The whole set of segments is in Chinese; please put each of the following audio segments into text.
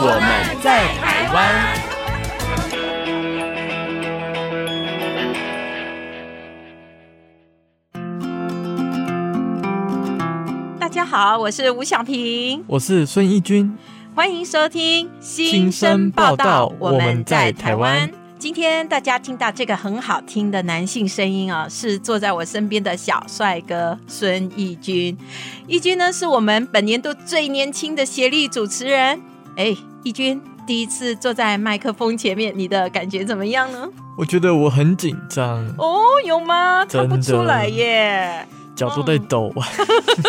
我们在台湾。大家好，我是吴小平，我是孙义军。欢迎收听新生报道。我们在台湾。今天大家听到这个很好听的男性声音啊，是坐在我身边的小帅哥孙义军。义军呢，是我们本年度最年轻的协力主持人。哎，义军第一次坐在麦克风前面，你的感觉怎么样呢？我觉得我很紧张。哦，有吗？看不出来耶。脚都在抖啊！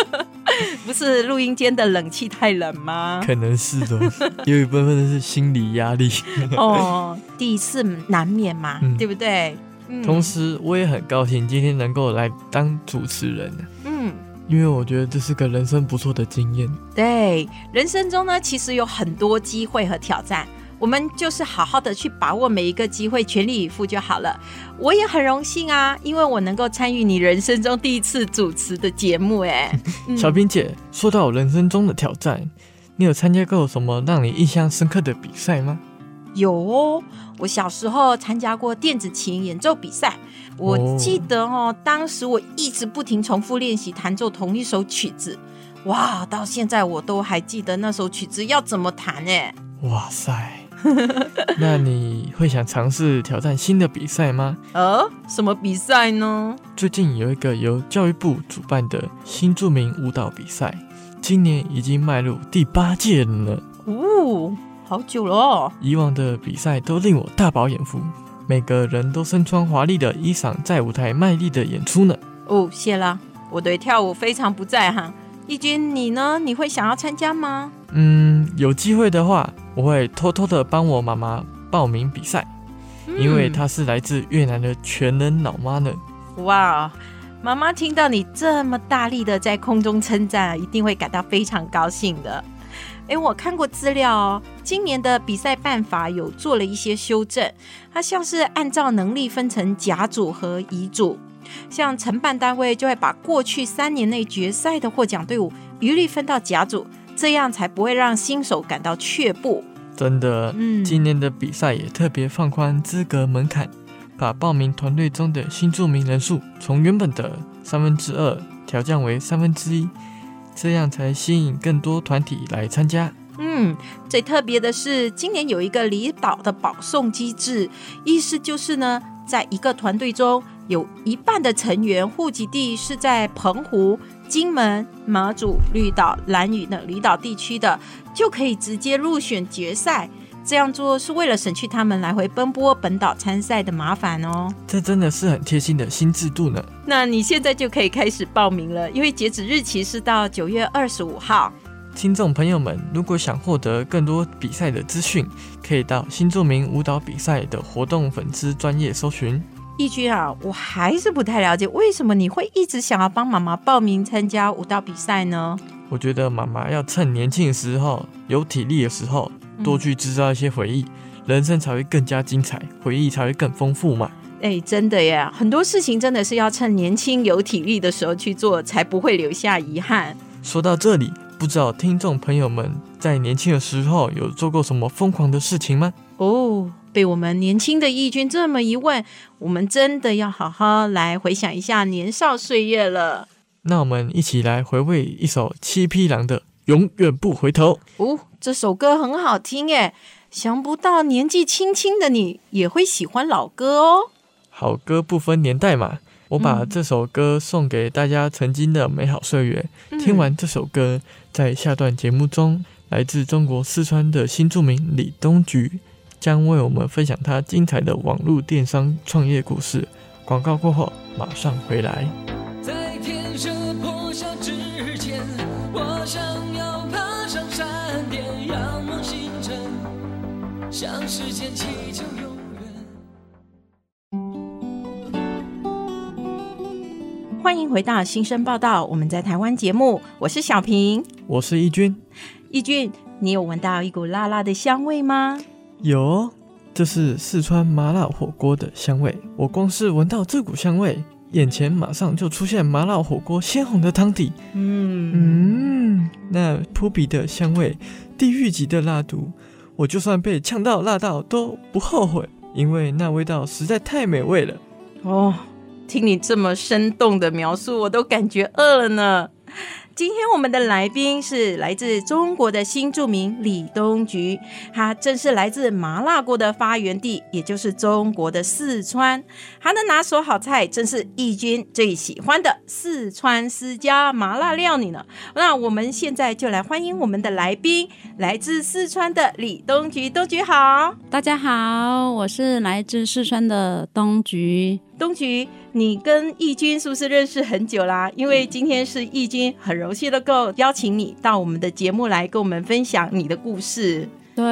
不是录音间的冷气太冷吗？可能是的，有一部分是心理压力。哦，第一次难免嘛，嗯、对不对？嗯、同时，我也很高兴今天能够来当主持人。嗯，因为我觉得这是个人生不错的经验。对，人生中呢，其实有很多机会和挑战。我们就是好好的去把握每一个机会，全力以赴就好了。我也很荣幸啊，因为我能够参与你人生中第一次主持的节目。哎，小冰姐，说到我人生中的挑战，你有参加过什么让你印象深刻的比赛吗？有哦，我小时候参加过电子琴演奏比赛。我记得哦，当时我一直不停重复练习弹奏同一首曲子。哇，到现在我都还记得那首曲子要怎么弹哎。哇塞！那你会想尝试挑战新的比赛吗？呃，什么比赛呢？最近有一个由教育部主办的新著名舞蹈比赛，今年已经迈入第八届了呢。哦，好久了哦。以往的比赛都令我大饱眼福，每个人都身穿华丽的衣裳，在舞台卖力的演出呢。哦，谢啦，我对跳舞非常不在行。义军，你呢？你会想要参加吗？嗯，有机会的话，我会偷偷的帮我妈妈报名比赛，嗯、因为她是来自越南的全能老妈呢。哇，妈妈听到你这么大力的在空中称赞，一定会感到非常高兴的。哎，我看过资料哦，今年的比赛办法有做了一些修正，它像是按照能力分成甲组和乙组。像承办单位就会把过去三年内决赛的获奖队伍一律分到甲组，这样才不会让新手感到却步。真的，嗯，今年的比赛也特别放宽资格门槛，把报名团队中的新住民人数从原本的三分之二调降为三分之一，这样才吸引更多团体来参加。嗯，最特别的是，今年有一个离岛的保送机制，意思就是呢，在一个团队中。有一半的成员户籍地是在澎湖、金门、马祖、绿岛、兰屿等离岛地区的，就可以直接入选决赛。这样做是为了省去他们来回奔波本岛参赛的麻烦哦。这真的是很贴心的新制度呢。那你现在就可以开始报名了，因为截止日期是到九月二十五号。听众朋友们，如果想获得更多比赛的资讯，可以到新著名舞蹈比赛的活动粉丝专业搜寻。义军啊，我还是不太了解，为什么你会一直想要帮妈妈报名参加舞蹈比赛呢？我觉得妈妈要趁年轻的时候，有体力的时候，多去制造一些回忆，嗯、人生才会更加精彩，回忆才会更丰富嘛。哎、欸，真的呀，很多事情真的是要趁年轻有体力的时候去做，才不会留下遗憾。说到这里，不知道听众朋友们在年轻的时候有做过什么疯狂的事情吗？哦。被我们年轻的义军这么一问，我们真的要好好来回想一下年少岁月了。那我们一起来回味一首七匹狼的《永远不回头》。哦，这首歌很好听耶，想不到年纪轻轻的你也会喜欢老歌哦。好歌不分年代嘛，我把这首歌送给大家曾经的美好岁月。嗯、听完这首歌，在下段节目中，来自中国四川的新著名李东菊。将为我们分享他精彩的网络电商创业故事。广告过后，马上回来。在天色破晓之前，我想向时间祈求永远。欢迎回到新生报道，我们在台湾节目，我是小平，我是义军。义军，你有闻到一股辣辣的香味吗？有，这是四川麻辣火锅的香味。我光是闻到这股香味，眼前马上就出现麻辣火锅鲜红的汤底。嗯嗯，那扑鼻的香味，地狱级的辣度，我就算被呛到辣到都不后悔，因为那味道实在太美味了。哦，听你这么生动的描述，我都感觉饿了呢。今天我们的来宾是来自中国的新住民李东菊，他正是来自麻辣锅的发源地，也就是中国的四川。他的拿手好菜正是义军最喜欢的四川私家麻辣料理呢。那我们现在就来欢迎我们的来宾，来自四川的李东菊。东菊好，大家好，我是来自四川的东菊。东菊，你跟义军是不是认识很久啦？因为今天是义军很荣幸的够邀请你到我们的节目来跟我们分享你的故事。对，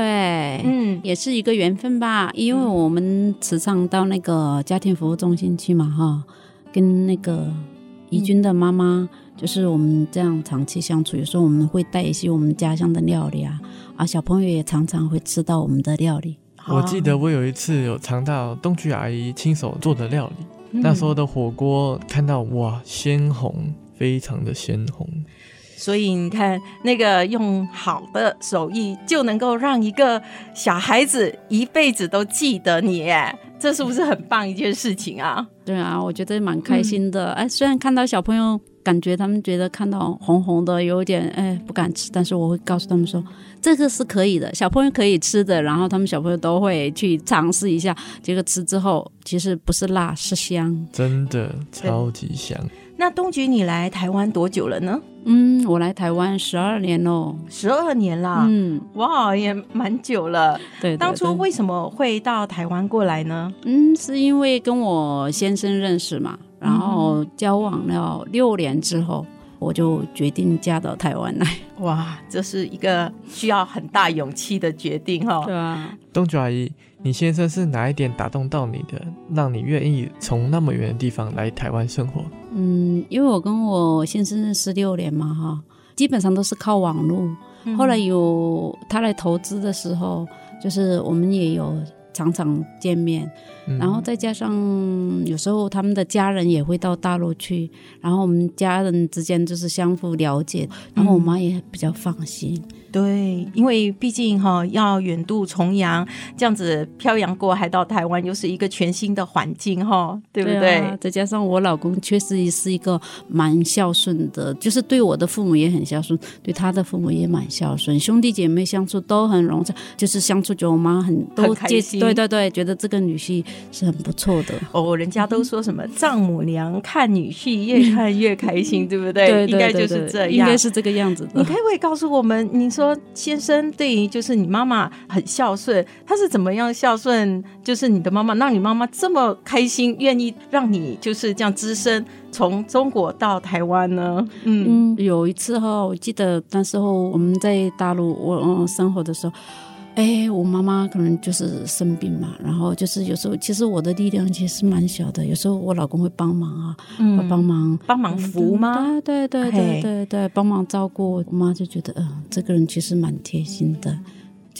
嗯，也是一个缘分吧。因为我们时常到那个家庭服务中心去嘛，哈，跟那个义军的妈妈，就是我们这样长期相处，有时候我们会带一些我们家乡的料理啊，啊，小朋友也常常会吃到我们的料理。我记得我有一次有尝到东菊阿姨亲手做的料理，嗯、那时候的火锅看到哇，鲜红，非常的鲜红。所以你看，那个用好的手艺就能够让一个小孩子一辈子都记得你，这是不是很棒一件事情啊？对啊，我觉得蛮开心的。哎、嗯，虽然看到小朋友。感觉他们觉得看到红红的有点哎不敢吃，但是我会告诉他们说这个是可以的，小朋友可以吃的。然后他们小朋友都会去尝试一下，结果吃之后其实不是辣是香，真的超级香。那东菊你来台湾多久了呢？嗯，我来台湾十二年喽，十二年啦。嗯，哇，也蛮久了。对，对，对，当初为什么会到台湾过来呢？嗯，是因为跟我先生认识嘛。然后交往了六年之后，我就决定嫁到台湾来。哇，这是一个需要很大勇气的决定哈。对啊，东菊阿姨，你先生是哪一点打动到你的，让你愿意从那么远的地方来台湾生活？嗯，因为我跟我先生认识六年嘛，哈，基本上都是靠网络。后来有他来投资的时候，就是我们也有。常常见面，然后再加上有时候他们的家人也会到大陆去，然后我们家人之间就是相互了解，然后我妈也比较放心。对，因为毕竟哈要远渡重洋，这样子漂洋过海到台湾，又是一个全新的环境哈，对不对？对啊，再加上我老公确实也是一个蛮孝顺的，就是对我的父母也很孝顺，对他的父母也蛮孝顺，兄弟姐妹相处都很融洽，就是相处久，我妈很都很开心。对对对，觉得这个女婿是很不错的。哦，人家都说什么丈母娘看女婿越看越开心，对不对？对，对，对，对，应该就是这样，应该是这个样子的。你可不可以告诉我们，你说先生对于就是你妈妈很孝顺，他是怎么样孝顺？就是你的妈妈让你妈妈这么开心，愿意让你就是这样资深从中国到台湾呢？嗯，有一次哈，我记得那时候我们在大陆我生活的时候。哎，我妈妈可能就是生病嘛，然后就是有时候，其实我的力量其实蛮小的，有时候我老公会帮忙啊，嗯、会帮忙帮忙扶吗？对对对对对对，帮忙照顾我妈，就觉得嗯、呃，这个人其实蛮贴心的。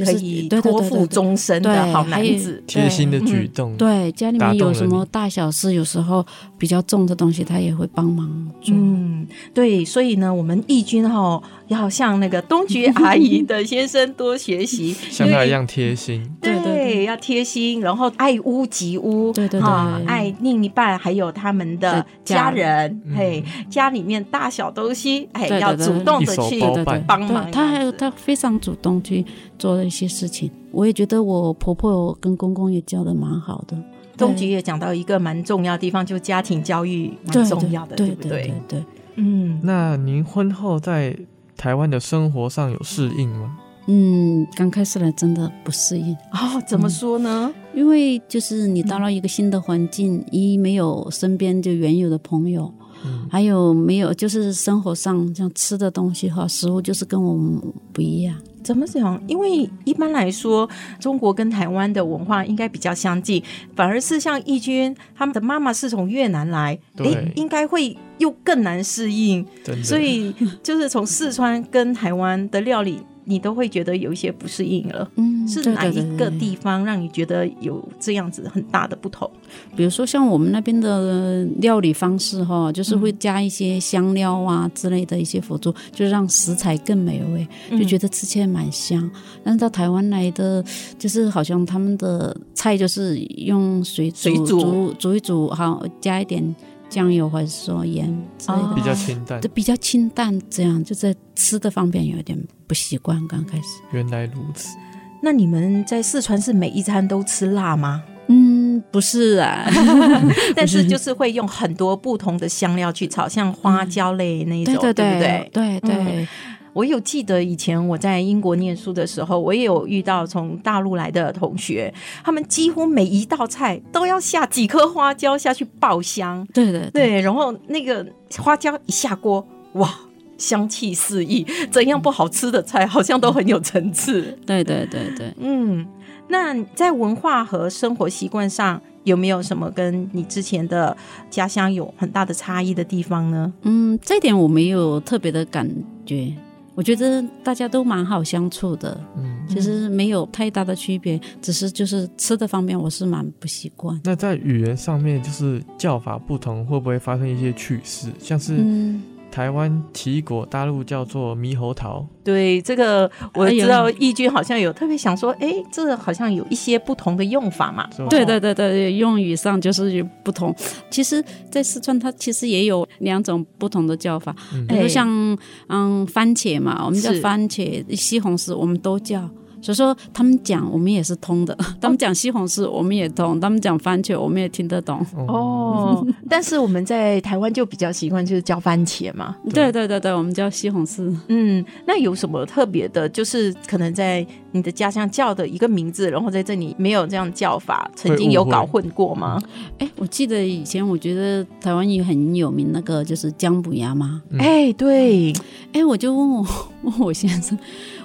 可以托付终身的好男子，贴心的举动。对，家里面有什么大小事，有时候比较重的东西，他也会帮忙做。嗯，对，所以呢，我们义军哈要向那个东菊阿姨的先生多学习，像他一样贴心。对对，要贴心，然后爱屋及乌，对对对，爱另一半，还有他们的家人，嘿，家里面大小东西，哎，要主动的去帮忙。他还有他非常主动去做了一些事情，我也觉得我婆婆跟公公也教的蛮好的。东菊也讲到一个蛮重要的地方，就家庭教育蛮重要的，对不对？对，对，对，嗯。那您婚后在台湾的生活上有适应吗？嗯，刚开始来真的不适应哦。怎么说呢？嗯，因为就是你到了一个新的环境，一没有身边就原有的朋友。嗯、还有没有？就是生活上像吃的东西哈，食物就是跟我们不一样。怎么讲？因为一般来说，中国跟台湾的文化应该比较相近，反而是像义军他们的妈妈是从越南来，哎，应该会又更难适应。所以就是从四川跟台湾的料理。你都会觉得有一些不适应了，嗯，是哪一个地方让你觉得有这样子很大的不同？比如说像我们那边的料理方式哈，就是会加一些香料啊之类的一些辅助，就让食材更美味，就觉得吃起来蛮香。但是到台湾来的，就是好像他们的菜就是用水煮水煮煮一煮，好加一点。酱油或者说盐之类的，比较清淡，比较清淡，这样就在吃的方面有点不习惯。刚开始，原来如此。那你们在四川是每一餐都吃辣吗？嗯，不是啊，但是就是会用很多不同的香料去炒，像花椒类那一种，对，对，对，对不对？我有记得以前我在英国念书的时候，我也有遇到从大陆来的同学，他们几乎每一道菜都要下几颗花椒下去爆香。对对对，然后那个花椒一下锅，哇，香气四溢，怎样不好吃的菜好像都很有层次。对对对对，嗯，那在文化和生活习惯上有没有什么跟你之前的家乡有很大的差异的地方呢？嗯，这点我没有特别的感觉。我觉得大家都蛮好相处的，嗯，其实没有太大的区别，只是就是吃的方面我是蛮不习惯。那在语言上面，就是叫法不同，会不会发生一些趣事？像是，嗯台湾奇异果，大陆叫做猕猴桃。对，这个我知道，义军好像有特别想说，哎，这个好像有一些不同的用法嘛。对对对对，用语上就是不同。其实，在四川它其实也有两种不同的叫法，比如像嗯番茄嘛，我们叫番茄；西红柿我们都叫。所以说，他们讲我们也是通的。他们讲西红柿，我们也通；他们讲番茄，我们也听得懂。哦，但是我们在台湾就比较习惯，就是叫番茄嘛。对对对对，我们叫西红柿。嗯，那有什么特别的？就是可能在你的家乡叫的一个名字，然后在这里没有这样叫法，曾经有搞混过吗？哎，我记得以前我觉得台湾也很有名，那个就是姜母鸭吗。哎，对。哎，我就问我 问我先生。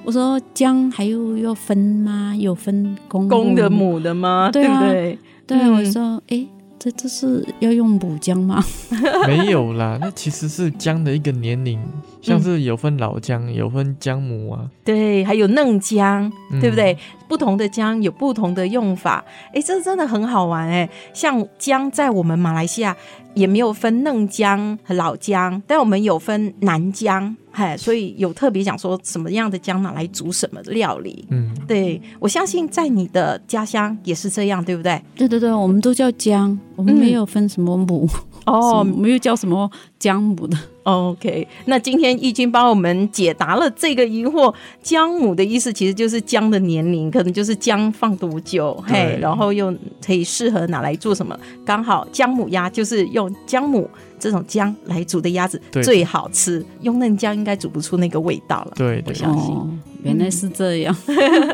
我说姜还有要分吗？有分公公的母的吗？对啊，对不对？对，嗯、我说哎。诶这这是要用母姜吗？没有啦，那其实是姜的一个年龄，像是有分老姜，有分姜母啊。对，还有嫩姜，对不对？嗯、不同的姜有不同的用法。哎，这真的很好玩哎。像姜在我们马来西亚也没有分嫩姜和老姜，但我们有分南姜，嘿，所以有特别讲说什么样的姜拿来煮什么料理。嗯，对，我相信在你的家乡也是这样，对不对？对对对，我们都叫姜。我们没有分什么母、嗯、哦，没有叫什么姜母的。OK，那今天义军帮我们解答了这个疑惑。姜母的意思其实就是姜的年龄，可能就是姜放多久，嘿，然后又可以适合拿来做什么？刚好姜母鸭就是用姜母这种姜来煮的鸭子最好吃，用嫩姜应该煮不出那个味道了。对，我相信。哦原来是这样，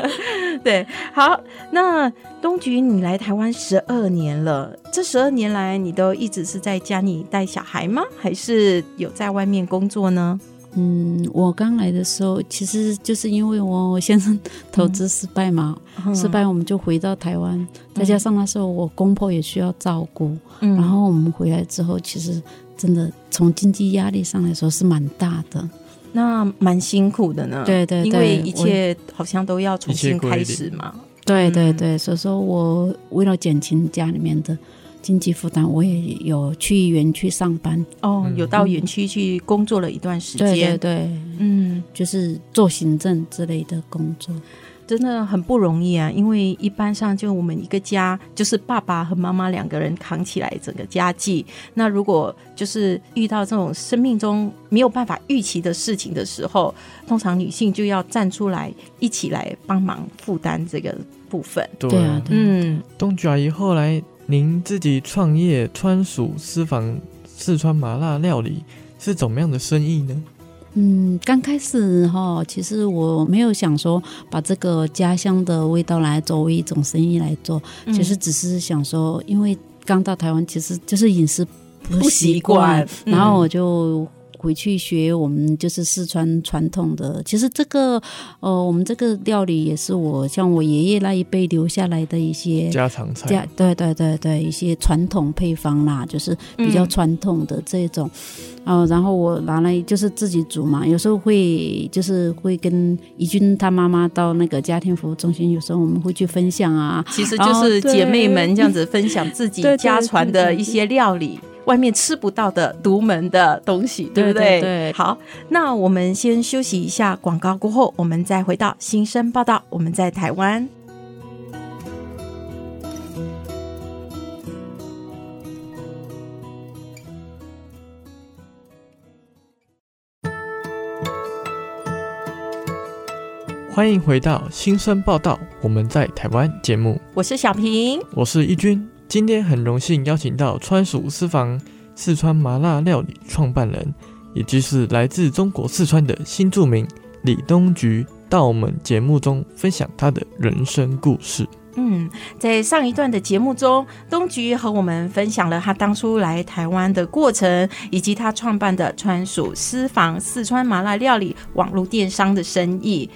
对，好，那东菊，你来台湾十二年了，这十二年来，你都一直是在家里带小孩吗？还是有在外面工作呢？嗯，我刚来的时候，其实就是因为我先生投资失败嘛，嗯、失败我们就回到台湾，嗯、再加上那时候我公婆也需要照顾，嗯、然后我们回来之后，其实真的从经济压力上来说是蛮大的。那蛮辛苦的呢，对对对，因为一切好像都要重新开始嘛。对对对，所以说我为了减轻家里面的经济负担，我也有去园区上班。哦，有到园区去工作了一段时间。对对对，嗯，就是做行政之类的工作。真的很不容易啊，因为一般上就我们一个家就是爸爸和妈妈两个人扛起来整个家计。那如果就是遇到这种生命中没有办法预期的事情的时候，通常女性就要站出来一起来帮忙负担这个部分。对，对啊，嗯，东菊阿姨，后来您自己创业川蜀私房四川麻辣料理是怎么样的生意呢？嗯，刚开始哈，其实我没有想说把这个家乡的味道来作为一种生意来做，嗯、其实只是想说，因为刚到台湾，其实就是饮食不习惯，习惯嗯、然后我就回去学我们就是四川传统的。其实这个呃，我们这个料理也是我像我爷爷那一辈留下来的一些家常菜，家对对对对，一些传统配方啦，就是比较传统的这种。嗯、呃，然后我拿来就是自己煮嘛，有时候会就是会跟怡君她妈妈到那个家庭服务中心，有时候我们会去分享啊，其实就是姐妹们这样子分享自己家传的一些料理。外面吃不到的独门的东西，对不对？对对对。好，那我们先休息一下，广告过后，我们再回到新生报道。我们在台湾，欢迎回到新生报道。我们在台湾节目，我是小平，我是一军。今天很荣幸邀请到川蜀私房四川麻辣料理创办人，也就是来自中国四川的新著名李东菊，到我们节目中分享他的人生故事。嗯，在上一段的节目中，东菊和我们分享了他当初来台湾的过程，以及他创办的川蜀私房四川麻辣料理网络电商的生意。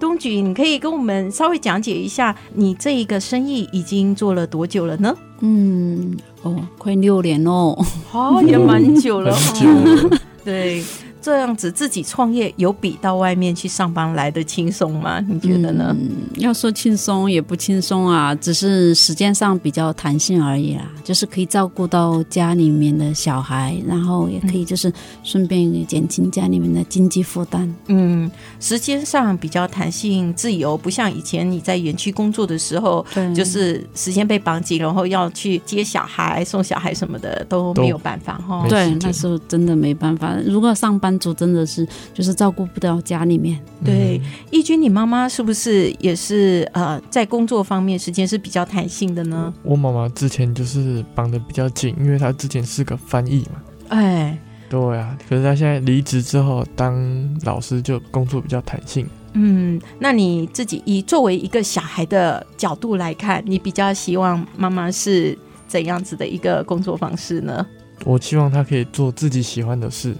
东菊，你可以跟我们稍微讲解一下，你这一个生意已经做了多久了呢？嗯，哦，快六年哦，哦，也蛮久了，很久了，对。这样子自己创业有比到外面去上班来的轻松吗？你觉得呢？嗯，要说轻松也不轻松啊，只是时间上比较弹性而已啦。就是可以照顾到家里面的小孩，然后也可以就是顺便减轻家里面的经济负担。嗯，时间上比较弹性自由，不像以前你在园区工作的时候，对，就是时间被绑紧，然后要去接小孩、送小孩什么的都没有办法哈。对，那时候真的没办法。如果上班。主真的是就是照顾不到家里面。对，义军，你妈妈是不是也是呃，在工作方面时间是比较弹性的呢？我妈妈之前就是绑的比较紧，因为她之前是个翻译嘛。哎，对啊，可是她现在离职之后当老师，就工作比较弹性。嗯，那你自己以作为一个小孩的角度来看，你比较希望妈妈是怎样子的一个工作方式呢？我希望她可以做自己喜欢的事。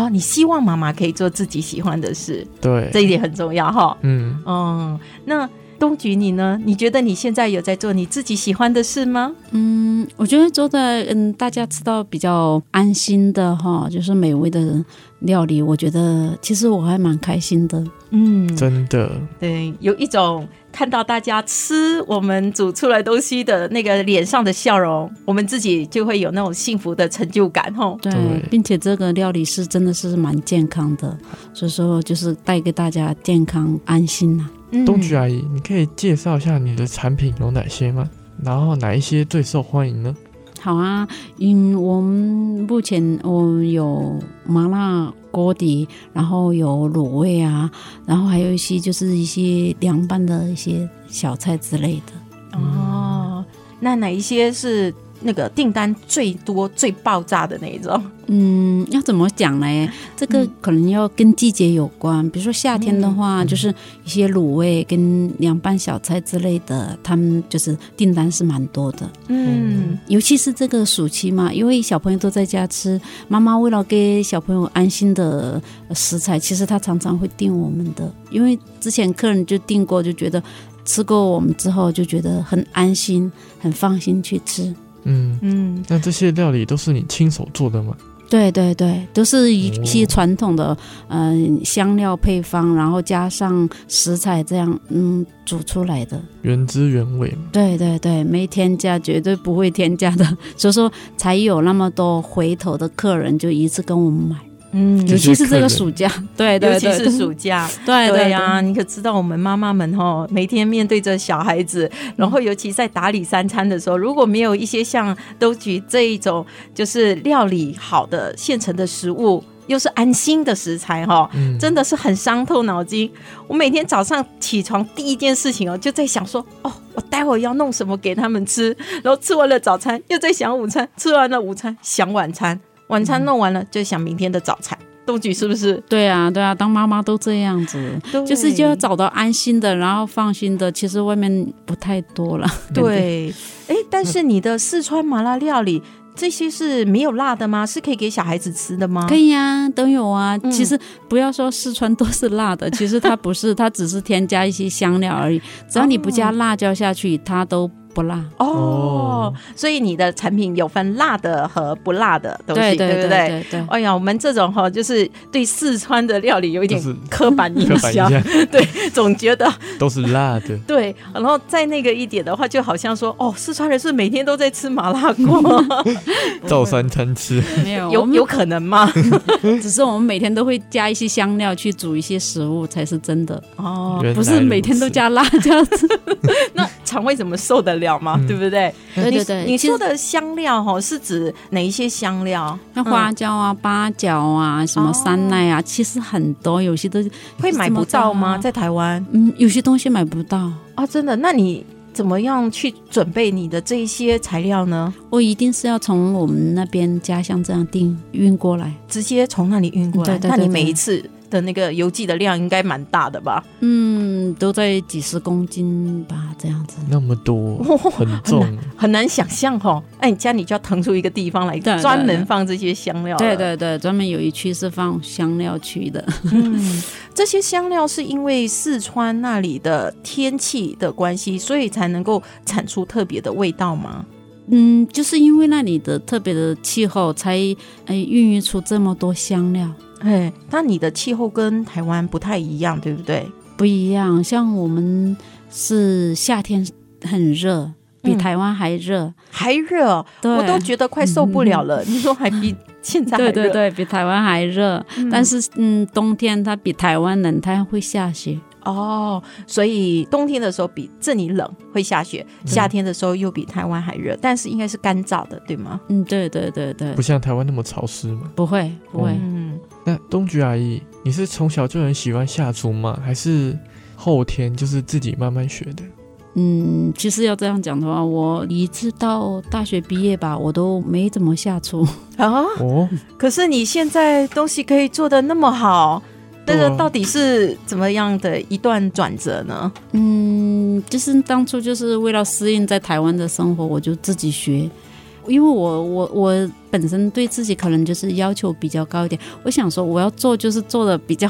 哦，你希望妈妈可以做自己喜欢的事，对，这一点很重要哈。嗯，嗯，那东菊你呢？你觉得你现在有在做你自己喜欢的事吗？嗯，我觉得做的嗯，大家吃到比较安心的哈，就是美味的料理，我觉得其实我还蛮开心的。嗯，真的，对，有一种。看到大家吃我们煮出来东西的那个脸上的笑容，我们自己就会有那种幸福的成就感，吼。对，并且这个料理是真的是蛮健康的，所以说就是带给大家健康安心呐、啊。东菊阿姨，你可以介绍一下你的产品有哪些吗？然后哪一些最受欢迎呢？好啊，嗯，我们目前我们有麻辣锅底，然后有卤味啊，然后还有一些就是一些凉拌的一些小菜之类的。哦，那哪一些是？那个订单最多、最爆炸的那一种，嗯，要怎么讲呢？这个可能要跟季节有关。比如说夏天的话，就是一些卤味跟凉拌小菜之类的，他们就是订单是蛮多的。嗯，尤其是这个暑期嘛，因为小朋友都在家吃，妈妈为了给小朋友安心的食材，其实她常常会订我们的。因为之前客人就订过，就觉得吃过我们之后就觉得很安心、很放心去吃。嗯嗯，那这些料理都是你亲手做的吗？对对对，都是一些传统的嗯、呃、香料配方，然后加上食材这样嗯煮出来的，原汁原味。对对对，没添加，绝对不会添加的，所以说才有那么多回头的客人就一次跟我们买。嗯，尤其是这个暑假，对，对，对，尤其是暑假，对对呀、啊，你可知道我们妈妈们哈，每天面对着小孩子，然后尤其在打理三餐的时候，如果没有一些像都菊这一种，就是料理好的现成的食物，又是安心的食材哈，真的是很伤透脑筋。我每天早上起床第一件事情哦，就在想说，哦，我待会儿要弄什么给他们吃，然后吃完了早餐，又在想午餐，吃完了午餐，想晚餐。晚餐弄完了，就想明天的早餐。东举是不是？对啊，对啊，当妈妈都这样子，就是就要找到安心的，然后放心的。其实外面不太多了。对，哎，但是你的四川麻辣料理这些是没有辣的吗？是可以给小孩子吃的吗？可以呀、啊，都有啊。嗯、其实不要说四川都是辣的，其实它不是，它只是添加一些香料而已。只要你不加辣椒下去，它都。不辣。哦，哦，所以你的产品有分辣的和不辣的东西，对，对，对不对？对，对，哎呀，我们这种哈，就是对四川的料理有一点刻板印象，对，总觉得 都是辣的。对，然后再那个一点的话，就好像说，哦，四川人是每天都在吃麻辣锅，照三餐吃，没有有有可能吗？只是我们每天都会加一些香料去煮一些食物，才是真的。哦，不是每天都加辣椒子，那肠胃怎么受得了？了吗？对不对？对对对，你说的香料哈，是指哪一些香料？那花椒啊、八角啊、什么山奈啊，其实很多，有些都会买不到吗？在台湾，嗯，有些东西买不到啊，真的？那你怎么样去准备你的这一些材料呢？我一定是要从我们那边家乡这样订运过来，直接从那里运过来。那你每一次的那个邮寄的量应该蛮大的吧？嗯，都在几十公斤吧，这样子。那么多，很重，很难，很难想象哦。哎你家里就要腾出一个地方来，专门放这些香料。对对对，专门有一区是放香料区的。嗯，这些香料是因为四川那里的天气的关系，所以才能够产出特别的味道吗？嗯，就是因为那里的特别的气候，才哎孕育出这么多香料。哎，那你的气候跟台湾不太一样，对不对？不一样，像我们是夏天很热，比台湾还热，嗯、还热，我都觉得快受不了了。嗯、你说还比现在还热？对对对，比台湾还热。嗯、但是嗯，冬天它比台湾冷，它会下雪。哦，所以冬天的时候比这里冷，会下雪；夏天的时候又比台湾还热，但是应该是干燥的，对吗？嗯，对对对对，不像台湾那么潮湿嘛。不会不会。嗯，那东菊阿姨，你是从小就很喜欢下厨吗？还是后天就是自己慢慢学的？嗯，其实要这样讲的话，我一直到大学毕业吧，我都没怎么下厨啊。哦，可是你现在东西可以做的那么好。那个到底是怎么样的一段转折呢？嗯，就是当初就是为了适应在台湾的生活，我就自己学。因为我我我本身对自己可能就是要求比较高一点，我想说我要做就是做的比较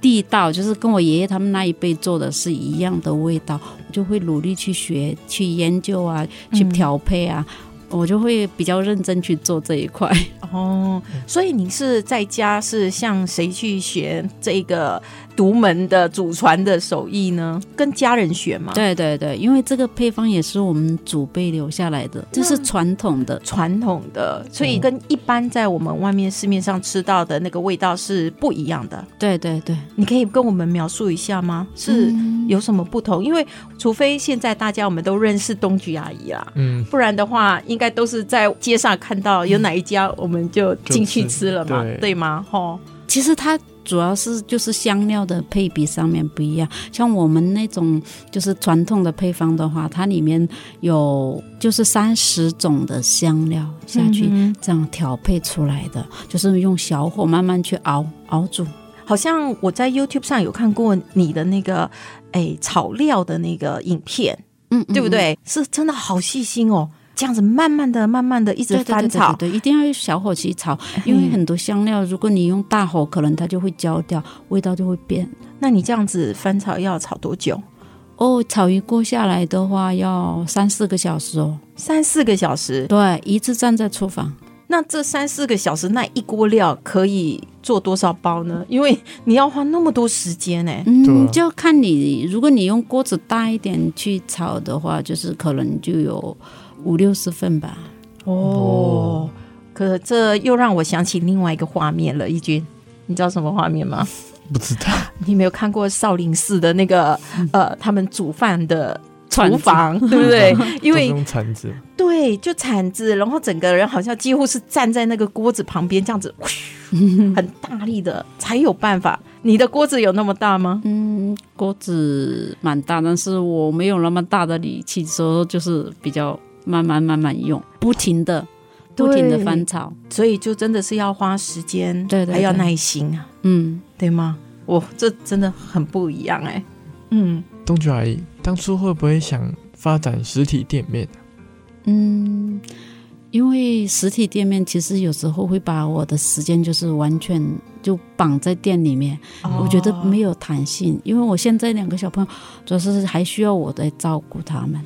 地道，就是跟我爷爷他们那一辈做的是一样的味道，我就会努力去学、去研究啊、去调配啊。嗯我就会比较认真去做这一块哦，所以你是在家是向谁去学这个？独门的祖传的手艺呢，跟家人学嘛？对对对，因为这个配方也是我们祖辈留下来的，这是传统的，传统的，所以跟一般在我们外面市面上吃到的那个味道是不一样的。对对对，你可以跟我们描述一下吗？是有什么不同？因为除非现在大家我们都认识东菊阿姨啦，嗯，不然的话，应该都是在街上看到有哪一家，我们就进去吃了嘛，对，对吗？吼，其实它。主要是就是香料的配比上面不一样，像我们那种就是传统的配方的话，它里面有就是三十种的香料下去这样调配出来的，就是用小火慢慢去熬熬煮。好像我在 YouTube 上有看过你的那个诶炒料的那个影片，嗯，对不对？是真的好细心哦。这样子慢慢的、慢慢的一直翻炒，对，对，对，对，一定要用小火去炒，因为很多香料，如果你用大火，可能它就会焦掉，味道就会变。那你这样子翻炒要炒多久？哦，炒一锅下来的话要三四个小时哦，三四个小时。对，一直站在厨房。那这三四个小时，那一锅料可以做多少包呢？因为你要花那么多时间呢。嗯，就看你，如果你用锅子大一点去炒的话，就是可能就有。五六十份吧，哦，可这又让我想起另外一个画面了。一君，你知道什么画面吗？不知道。你没有看过少林寺的那个呃，他们煮饭的厨房，对不对？因为用铲子，对，就铲子，然后整个人好像几乎是站在那个锅子旁边，这样子，很大力的才有办法。你的锅子有那么大吗？嗯，锅子蛮大，但是我没有那么大的力气，所以就是比较。慢慢慢慢用，不停的，不停的翻炒，所以就真的是要花时间，对，还要耐心啊，嗯，对吗？我这真的很不一样哎，嗯，东菊阿姨当初会不会想发展实体店面？嗯，因为实体店面其实有时候会把我的时间就是完全就绑在店里面，哦我觉得没有弹性。因为我现在两个小朋友主要是还需要我在照顾他们。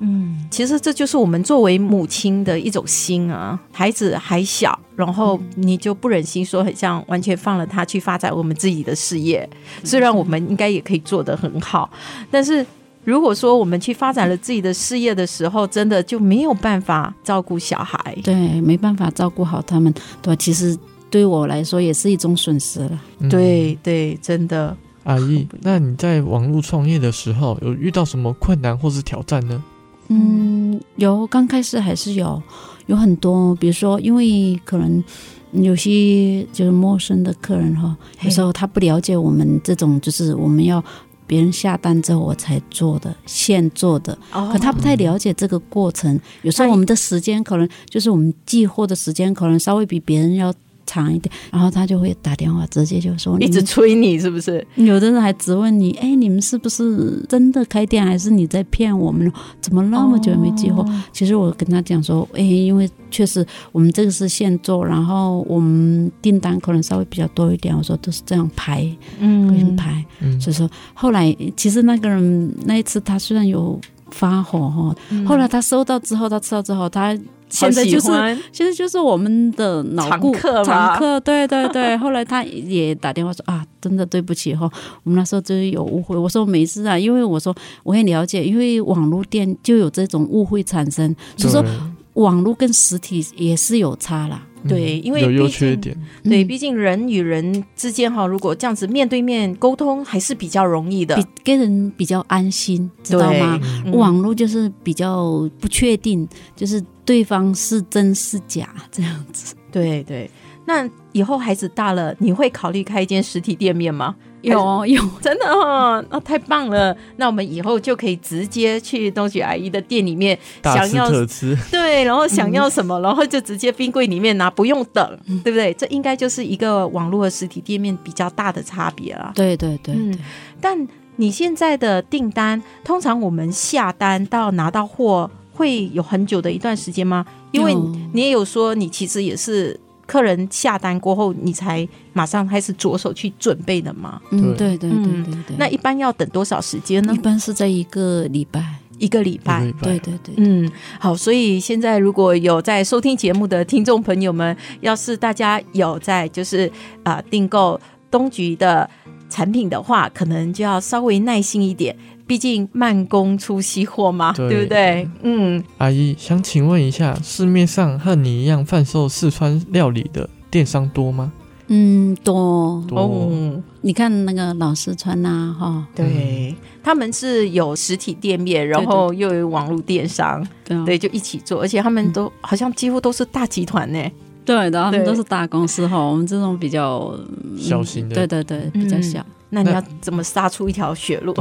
嗯，其实这就是我们作为母亲的一种心啊。孩子还小，然后你就不忍心说很像完全放了他去发展我们自己的事业。虽然我们应该也可以做得很好，但是如果说我们去发展了自己的事业的时候，真的就没有办法照顾小孩。对，没办法照顾好他们，对，其实对我来说也是一种损失了。嗯对对，真的。阿姨，那你在网络创业的时候，有遇到什么困难或是挑战呢？嗯，有，刚开始还是有，有很多，比如说，因为可能有些就是陌生的客人哈，有时候他不了解我们这种，就是我们要别人下单之后我才做的，现做的，哦可他不太了解这个过程。有时候我们的时间可能就是我们寄货的时间可能稍微比别人要长一点，然后他就会打电话直接就说，一直催你是不是？有的人还质问你，哎，你们是不是真的开店，还是你在骗我们？怎么那么久没寄货？哦其实我跟他讲说，哎，因为确实我们这个是现做，然后我们订单可能稍微比较多一点，我说都是这样排，嗯，排。嗯，所以说后来其实那个人那一次他虽然有发火哈，后来他收到之后，他吃到之后，他现在就是好喜欢现在就是我们的老顾常客嘛常客，对对对。后来他也打电话说啊，真的对不起哈，我们那时候就是有误会。我说没事啊，因为我说我很了解，因为网络店就有这种误会产生，所以说网络跟实体也是有差啦。对，因为有优缺点，对，嗯毕竟人与人之间哈，如果这样子面对面沟通，还是比较容易的比，给人比较安心，知道吗？嗯网络就是比较不确定，就是对方是真是假这样子。对对。那以后孩子大了，你会考虑开一间实体店面吗？有有，真的哦，那、太棒了！那我们以后就可以直接去东雪阿姨的店里面，大吃想要特吃，对，然后想要什么，然后就直接冰柜里面拿，不用等，对不对？这应该就是一个网络和实体店面比较大的差别了。对对对嗯对，但你现在的订单，通常我们下单到拿到货会有很久的一段时间吗？因为你也有说，你其实也是客人下单过后，你才马上开始着手去准备的嘛。嗯，对对对对对对。那一般要等多少时间呢一？般是在一个礼拜。一个礼拜。一个礼拜对对对，嗯，好，所以现在如果有在收听节目的听众朋友们，要是大家有在就是啊、呃、订购东菊的产品的话，可能就要稍微耐心一点，毕竟慢工出细货嘛，对。对不对？嗯，阿姨想请问一下，市面上和你一样贩售四川料理的电商多吗？嗯，多。多，哦，你看那个老四川呐，哈，对，他们是有实体店面，然后又有网络电商，对，就一起做，而且他们都好像几乎都是大集团呢。对的，他对们都是大公司哈，我们这种比较嗯小型的。对对对，比较小，那你要怎么杀出一条血路？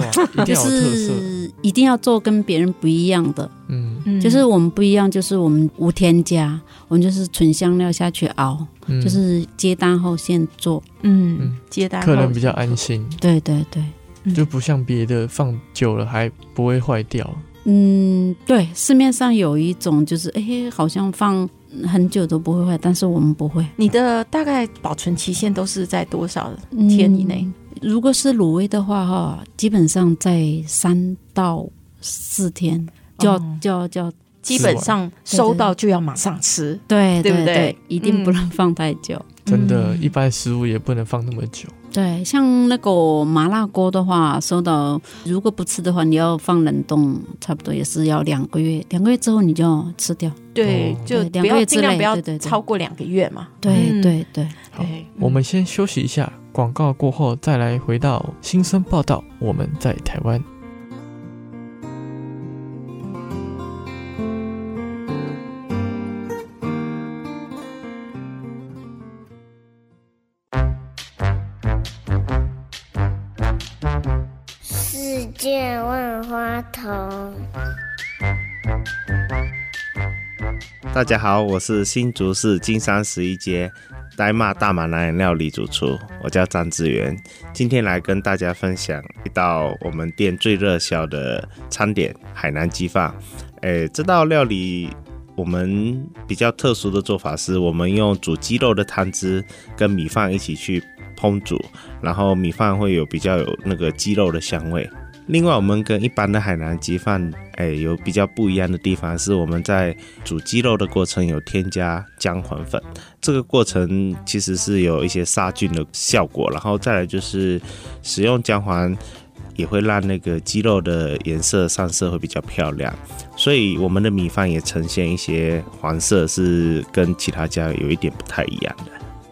就。是一定要做跟别人不一样的，嗯。嗯。就是我们不一样，就是我们无添加，我们就是纯香料下去熬，嗯，就是接单后现做，嗯嗯，接单后。客人比较安心，对对对，嗯。就不像别的放久了还不会坏掉。嗯，对，市面上有一种就是，哎，好像放很久都不会坏，但是我们不会。你的大概保存期限都是在多少天以内？嗯如果是卤味的话，哈，基本上在三到四天就要、哦就要就要，基本上收到就要马上吃。对对不对对，一定不能放太久。真的，嗯一般食物也不能放那么久。对，像那个麻辣锅的话，收到如果不吃的话，你要放冷冻，差不多也是要两个月。两个月之后你就要吃掉。对哦，就不要对两个月之内尽量不要超过两个月嘛。对、嗯对对，好，我们先休息一下，广告过后再来回到新生报道。我们在台湾。大家好，我是新竹市金山十一街呆骂大马男人料理主厨，我叫张志源。今天来跟大家分享一道我们店最热销的餐点——海南鸡饭。诶，这道料理我们比较特殊的做法是，我们用煮鸡肉的汤汁跟米饭一起去烹煮，然后米饭会有比较有那个鸡肉的香味。另外，我们跟一般的海南鸡饭，哎，有比较不一样的地方是，我们在煮鸡肉的过程有添加姜黄粉，这个过程其实是有一些杀菌的效果。然后再来就是使用姜黄，也会让那个鸡肉的颜色上色会比较漂亮，所以我们的米饭也呈现一些黄色，是跟其他家有一点不太一样的。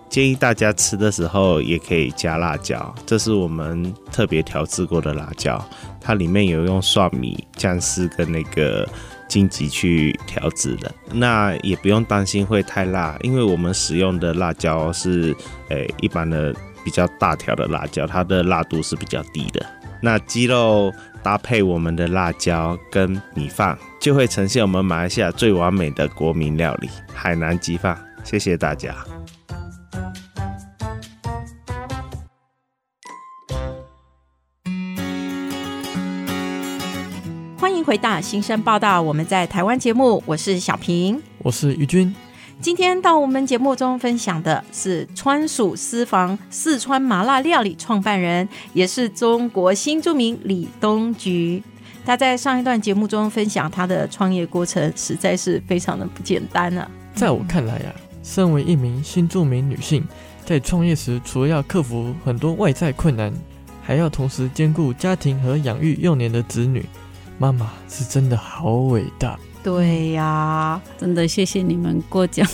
建议大家吃的时候也可以加辣椒，这是我们特别调制过的辣椒，它里面有用蒜米、姜丝跟那个荆棘去调制的。那也不用担心会太辣，因为我们使用的辣椒是诶、一般的比较大条的辣椒，它的辣度是比较低的。那鸡肉搭配我们的辣椒跟米饭，就会呈现我们马来西亚最完美的国民料理——海南鸡饭。谢谢大家。回到新生报道，我们在台湾节目，我是小平，我是于君。今天到我们节目中分享的是川蜀私房四川麻辣料理创办人，也是中国新著名李东菊。他在上一段节目中分享他的创业过程，实在是非常的不简单了、啊。在我看来啊，身为一名新著名女性，在创业时，除了要克服很多外在困难，还要同时兼顾家庭和养育幼年的子女。妈妈是真的好伟大，对呀、啊，真的谢谢你们过奖。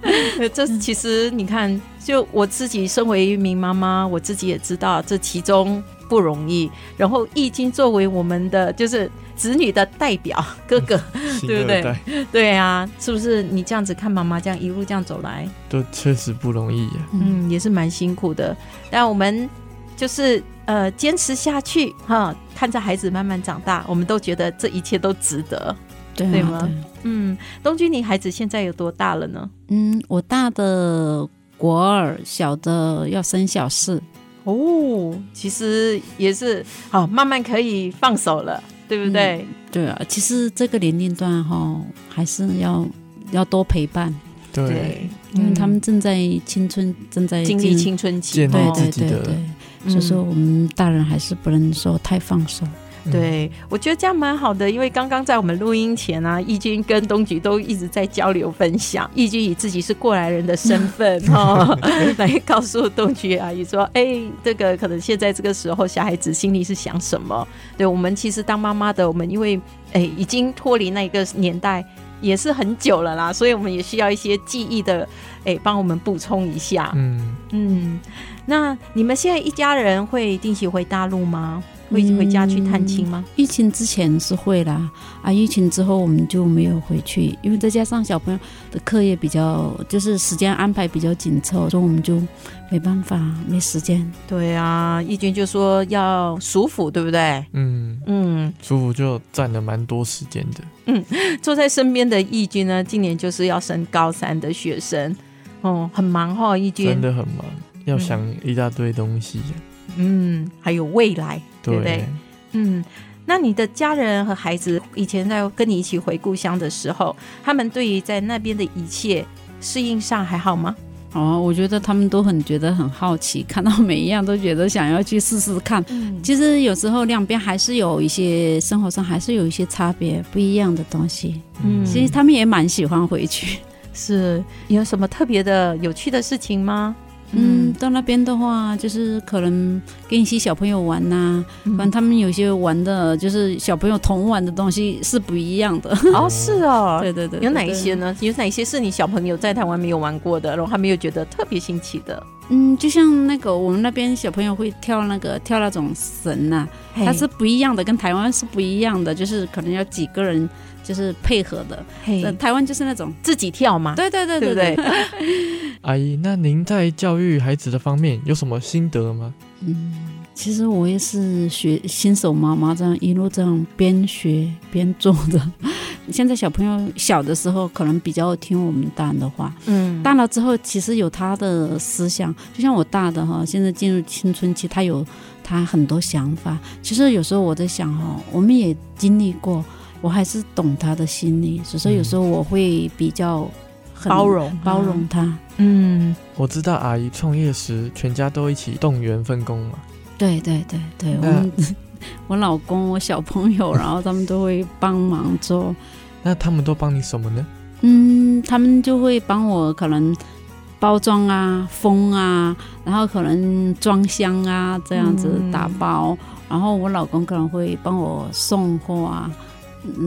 这其实你看，就我自己身为一名妈妈，我自己也知道这其中不容易。然后易经作为我们的就是子女的代表哥哥，对不对？对啊，是不是？你这样子看妈妈这样一路这样走来，都确实不容易呀、啊。嗯，也是蛮辛苦的。但我们就是。呃，坚持下去哈，看着孩子慢慢长大，我们都觉得这一切都值得，对，啊、对吗？对嗯，东君，你孩子现在有多大了呢？嗯，我大的国二，小的要生小四。哦，其实也是好，慢慢可以放手了，对不对？嗯、对啊，其实这个年龄段哈，还是要要多陪伴。对，因为他们正在青春，嗯、正在经历青春期，对对对对。所以说，我们大人还是不能说太放手。嗯、对，我觉得这样蛮好的，因为刚刚在我们录音前啊，义军跟东菊都一直在交流分享。义军以自己是过来人的身份哈，来告诉东菊阿姨说：“哎、欸，这个可能现在这个时候，小孩子心里是想什么？”对，我们其实当妈妈的，我们因为哎、欸、已经脱离那个年代。也是很久了啦，所以我们也需要一些记忆的，哎、欸，帮我们补充一下。嗯嗯，那你们现在一家人会定期回大陆吗？会回家去探亲吗？嗯，疫情之前是会啦，啊，疫情之后我们就没有回去，因为再加上小朋友的课业比较，就是时间安排比较紧凑，所以我们就没办法，没时间。对啊，义军就说要舒服，对不对？嗯嗯，舒服就占了蛮多时间的。嗯，坐在身边的义军呢，今年就是要升高三的学生，哦，很忙哈，义军真的很忙，要想一大堆东西。嗯，还有未来，对不对？嗯，那你的家人和孩子以前在跟你一起回故乡的时候，他们对于在那边的一切适应上还好吗？哦，我觉得他们都很觉得很好奇，看到每一样都觉得想要去试试看。嗯，其实有时候两边还是有一些生活上还是有一些差别，不一样的东西。嗯，其实他们也蛮喜欢回去。是有什么特别的有趣的事情吗？嗯，到那边的话，就是可能跟一些小朋友玩呐、啊，反正他们有些玩的，就是小朋友同玩的东西是不一样的。哦，是哦，对对对，有哪一些呢？有哪一些是你小朋友在台湾没有玩过的，然后还没有觉得特别新奇的？嗯，就像那个我们那边小朋友会跳那个跳那种绳呐、啊，它是不一样的，跟台湾是不一样的，就是可能要几个人。就是配合的，台湾就是那种自己跳嘛。对对对对对，对。阿姨，那您在教育孩子的方面有什么心得吗？嗯，其实我也是学新手妈妈，这样一路这样边学边做的。现在小朋友小的时候可能比较听我们大人的话，嗯，大了之后其实有他的思想，就像我大的哈，现在进入青春期，他有他很多想法。其实有时候我在想哈，我们也经历过。我还是懂他的心理，所以说有时候我会比较包容包容他。嗯，我知道阿姨创业时，全家都一起动员分工嘛。对对对对，我们 我老公、我小朋友，然后他们都会帮忙做。那他们都帮你什么呢？嗯，他们就会帮我可能包装啊、封啊，然后可能装箱啊，这样子打包。嗯、然后我老公可能会帮我送货啊。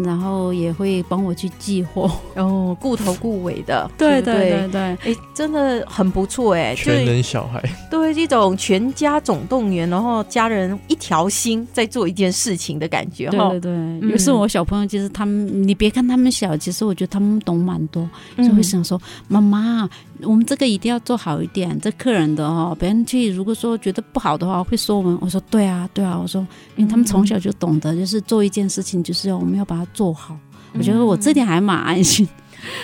然后也会帮我去寄货，然后顾头顾尾的，对对对对，哎，真的很不错哎，全能小孩，对这种全家总动员，然后家人一条心在做一件事情的感觉，对对对。于是我小朋友其实他们，你别看他们小，其实我觉得他们懂蛮多，就会想说妈妈。我们这个一定要做好一点，这客人的哦，别人去如果说觉得不好的话，会说我们。我说对啊，对啊，我说，因为他们从小就懂得，就是做一件事情，就是要我们要把它做好。我觉得我这点还蛮安心。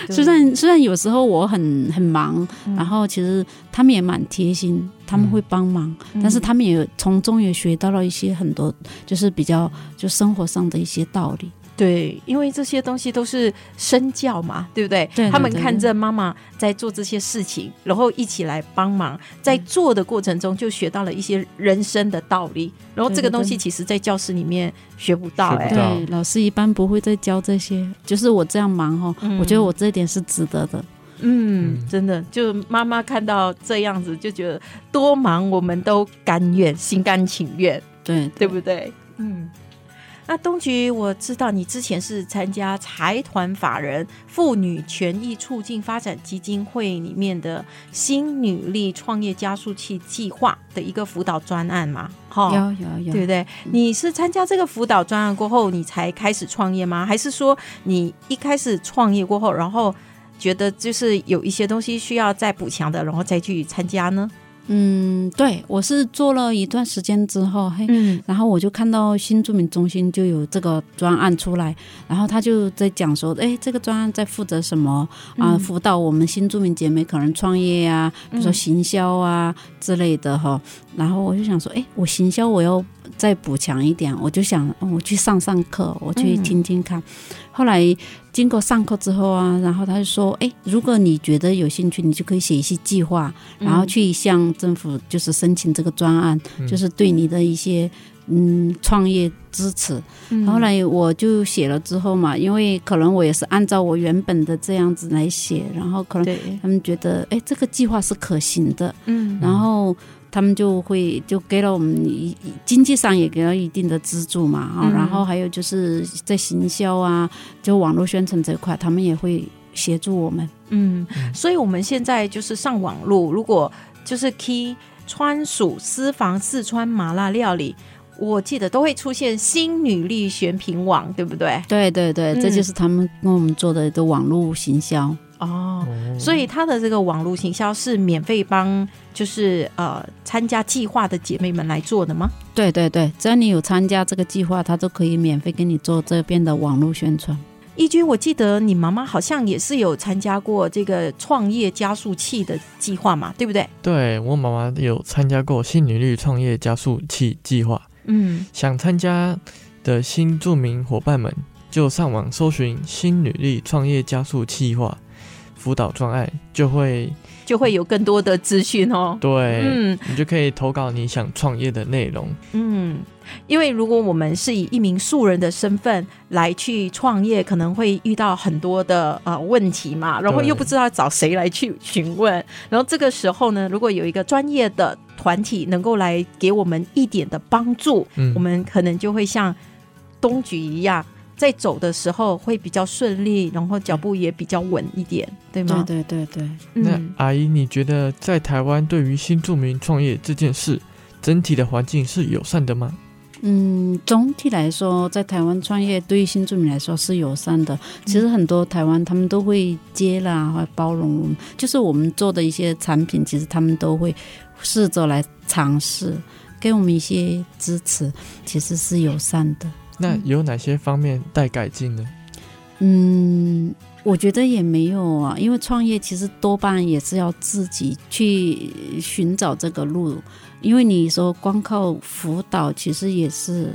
嗯、虽然虽然有时候我很很忙，嗯、然后其实他们也蛮贴心，他们会帮忙，嗯、但是他们也从中也学到了一些很多，就是比较就生活上的一些道理。对，因为这些东西都是身教嘛，对不对？对，对，对，他们看着妈妈在做这些事情，然后一起来帮忙，在做的过程中就学到了一些人生的道理。然后这个东西其实在教室里面学不到，哎，对，老师一般不会再教这些。就是我这样忙哈，嗯、我觉得我这一点是值得的。嗯，真的，就妈妈看到这样子，就觉得多忙我们都甘愿，心甘情愿，对，对不对？嗯。那东菊，我知道你之前是参加财团法人妇女权益促进发展基金会里面的新女力创业加速器计划的一个辅导专案嘛？哈，有有有，对不对？你是参加这个辅导专案过后，你才开始创业吗？还是说你一开始创业过后，然后觉得就是有一些东西需要再补强的，然后再去参加呢？嗯，对，我是做了一段时间之后，嘿，嗯、然后我就看到新住民中心就有这个专案出来，然后他就在讲说，哎，这个专案在负责什么啊？辅导我们新住民姐妹可能创业啊，比如说行销啊之类的哈。然后我就想说，哎，我行销我要再补强一点，我就想我去上上课，我去听听看。嗯、后来。经过上课之后啊，然后他就说：“哎，如果你觉得有兴趣，你就可以写一些计划，然后去向政府就是申请这个专案，嗯、就是对你的一些嗯创业支持。嗯”后来我就写了之后嘛，因为可能我也是按照我原本的这样子来写，然后可能他们觉得哎，这个计划是可行的，嗯，然后。他们就会就给了我们一经济上也给了一定的资助嘛，啊、嗯，然后还有就是在行销啊，就网络宣传这块，他们也会协助我们。嗯，所以我们现在就是上网络，如果就是 key 川蜀私房四川麻辣料理，我记得都会出现新女力选品网，对不对？对对对，嗯、这就是他们跟我们做的的网络行销。哦，所以他的这个网络行销是免费帮，就是呃参加计划的姐妹们来做的吗？对对对，只要你有参加这个计划，他都可以免费给你做这边的网络宣传。一军，我记得你妈妈好像也是有参加过这个创业加速器的计划嘛，对不对？对，我妈妈有参加过新女力创业加速器计划。嗯，想参加的新著名伙伴们就上网搜寻新女力创业加速计划。辅导专案就会就会有更多的资讯哦。对，嗯，你就可以投稿你想创业的内容。嗯，因为如果我们是以一名素人的身份来去创业，可能会遇到很多的呃问题嘛，然后又不知道找谁来去询问。然后这个时候呢，如果有一个专业的团体能够来给我们一点的帮助，嗯，我们可能就会像东局一样。在走的时候会比较顺利，然后脚步也比较稳一点，对吗？对对对对。那阿姨，你觉得在台湾对于新住民创业这件事，整体的环境是友善的吗？嗯，总体来说，在台湾创业对于新住民来说是友善的。其实很多台湾他们都会接纳和包容我们，就是我们做的一些产品，其实他们都会试着来尝试，给我们一些支持，其实是友善的。那有哪些方面待改进呢？嗯，我觉得也没有啊，因为创业其实多半也是要自己去寻找这个路，因为你说光靠辅导其实也是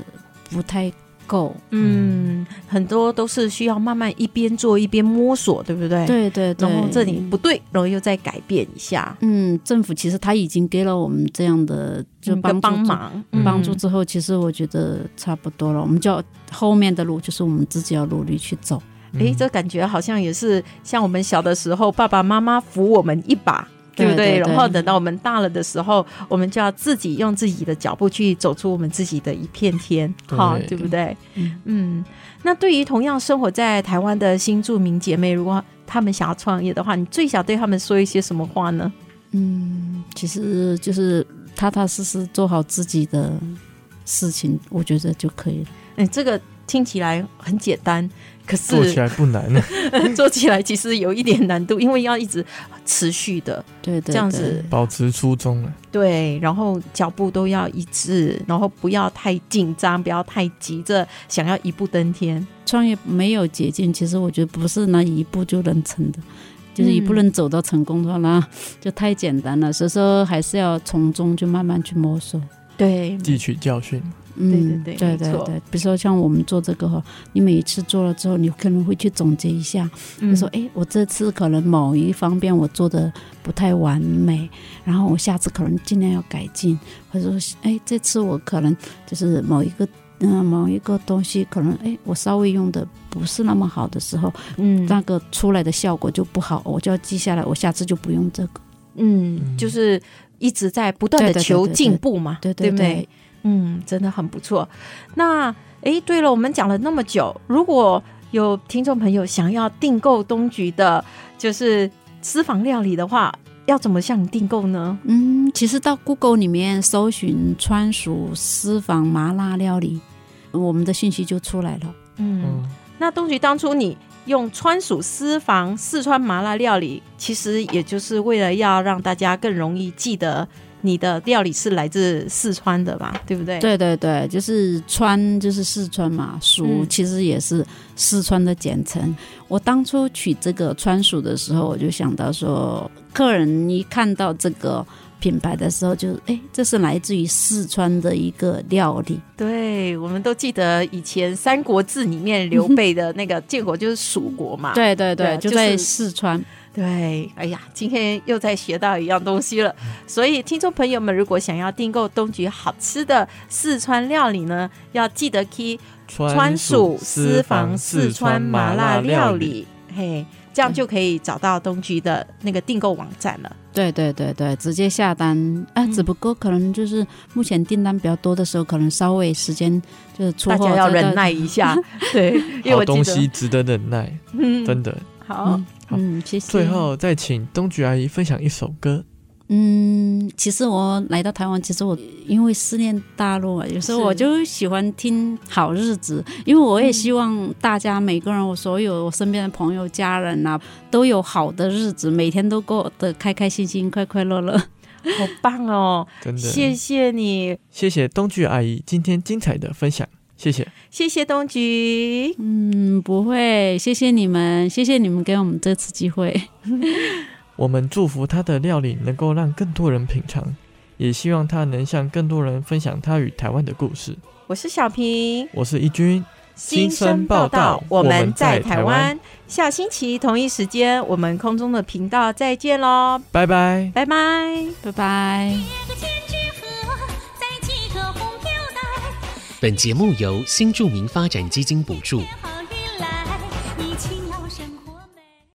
不太够。嗯，很多都是需要慢慢一边做一边摸索，对不对？对对对。然后这里不对，然后又再改变一下。嗯，政府其实他已经给了我们这样的就帮帮忙帮助之后，其实我觉得差不多了。我们就要后面的路就是我们自己要努力去走。哎，这感觉好像也是像我们小的时候，爸爸妈妈扶我们一把。对不对？然后等到我们大了的时候，我们就要自己用自己的脚步去走出我们自己的一片天，哈，对不对？嗯嗯。那对于同样生活在台湾的新住民姐妹，如果他们想要创业的话，你最想对他们说一些什么话呢？嗯，其实就是踏踏实实做好自己的事情，我觉得就可以了。哎，这个听起来很简单。可是做起来不难呢，做起来其实有一点难度，因为要一直持续的，对对，这样子保持初衷啊，对，然后脚步都要一致，然后不要太紧张，不要太急着想要一步登天。创业没有捷径，其实我觉得不是那一步就能成的，就是一步能走到成功的话，那就太简单了。所以说还是要从中就慢慢去摸索，对，汲取教训。嗯，对对对，对对对，比如说像我们做这个哈，你每一次做了之后，你可能会去总结一下，就说哎，我这次可能某一方面我做的不太完美，然后我下次可能尽量要改进，或者说哎，这次我可能就是某一个嗯某一个东西可能哎我稍微用的不是那么好的时候，嗯，那个出来的效果就不好，我就要记下来，我下次就不用这个，嗯，就是一直在不断的求进步嘛，对对？对。嗯，真的很不错。那哎，对了，我们讲了那么久，如果有听众朋友想要订购东菊的，就是私房料理的话，要怎么向你订购呢？嗯，其实到 Google 里面搜寻“川蜀私房麻辣料理”，我们的信息就出来了。嗯，嗯，那东菊当初你用“川蜀私房四川麻辣料理”，其实也就是为了要让大家更容易记得。你的料理是来自四川的吧？对不对？对对对，就是川就是四川嘛，蜀其实也是四川的简称。嗯、我当初取这个川蜀的时候，我就想到说，客人一看到这个品牌的时候就，就哎，这是来自于四川的一个料理。对，我们都记得以前《三国志》里面刘备的那个 建国就是蜀国嘛。对对对，对就在四川。对，哎呀，今天又在学到一样东西了。所以，听众朋友们，如果想要订购东菊好吃的四川料理呢，要记得 key 川蜀私房四川麻辣料理，嘿，这样就可以找到东菊的那个订购网站了。对对对对，直接下单啊！只不过可能就是目前订单比较多的时候，可能稍微时间就是出货大家要忍耐一下。对，因为我东西值得忍耐，嗯，真的好。嗯，谢谢。最后再请东菊阿姨分享一首歌。嗯，其实我来到台湾，其实我因为思念大陆啊，有时候我就喜欢听《好日子》，因为我也希望大家每个人，我所有我身边的朋友、家人啊，都有好的日子，每天都过得开开心心、快快乐乐。好棒哦！真的，谢谢你，谢谢东菊阿姨今天精彩的分享。谢谢，谢谢东菊。嗯，不会，谢谢你们，谢谢你们给我们这次机会。我们祝福他的料理能够让更多人品尝，也希望他能向更多人分享他与台湾的故事。我是小平，我是一军。新生报道，我们在台湾。下星期同一时间，我们空中的频道再见喽！拜拜，拜拜，拜拜。本节目由新住民发展基金补助。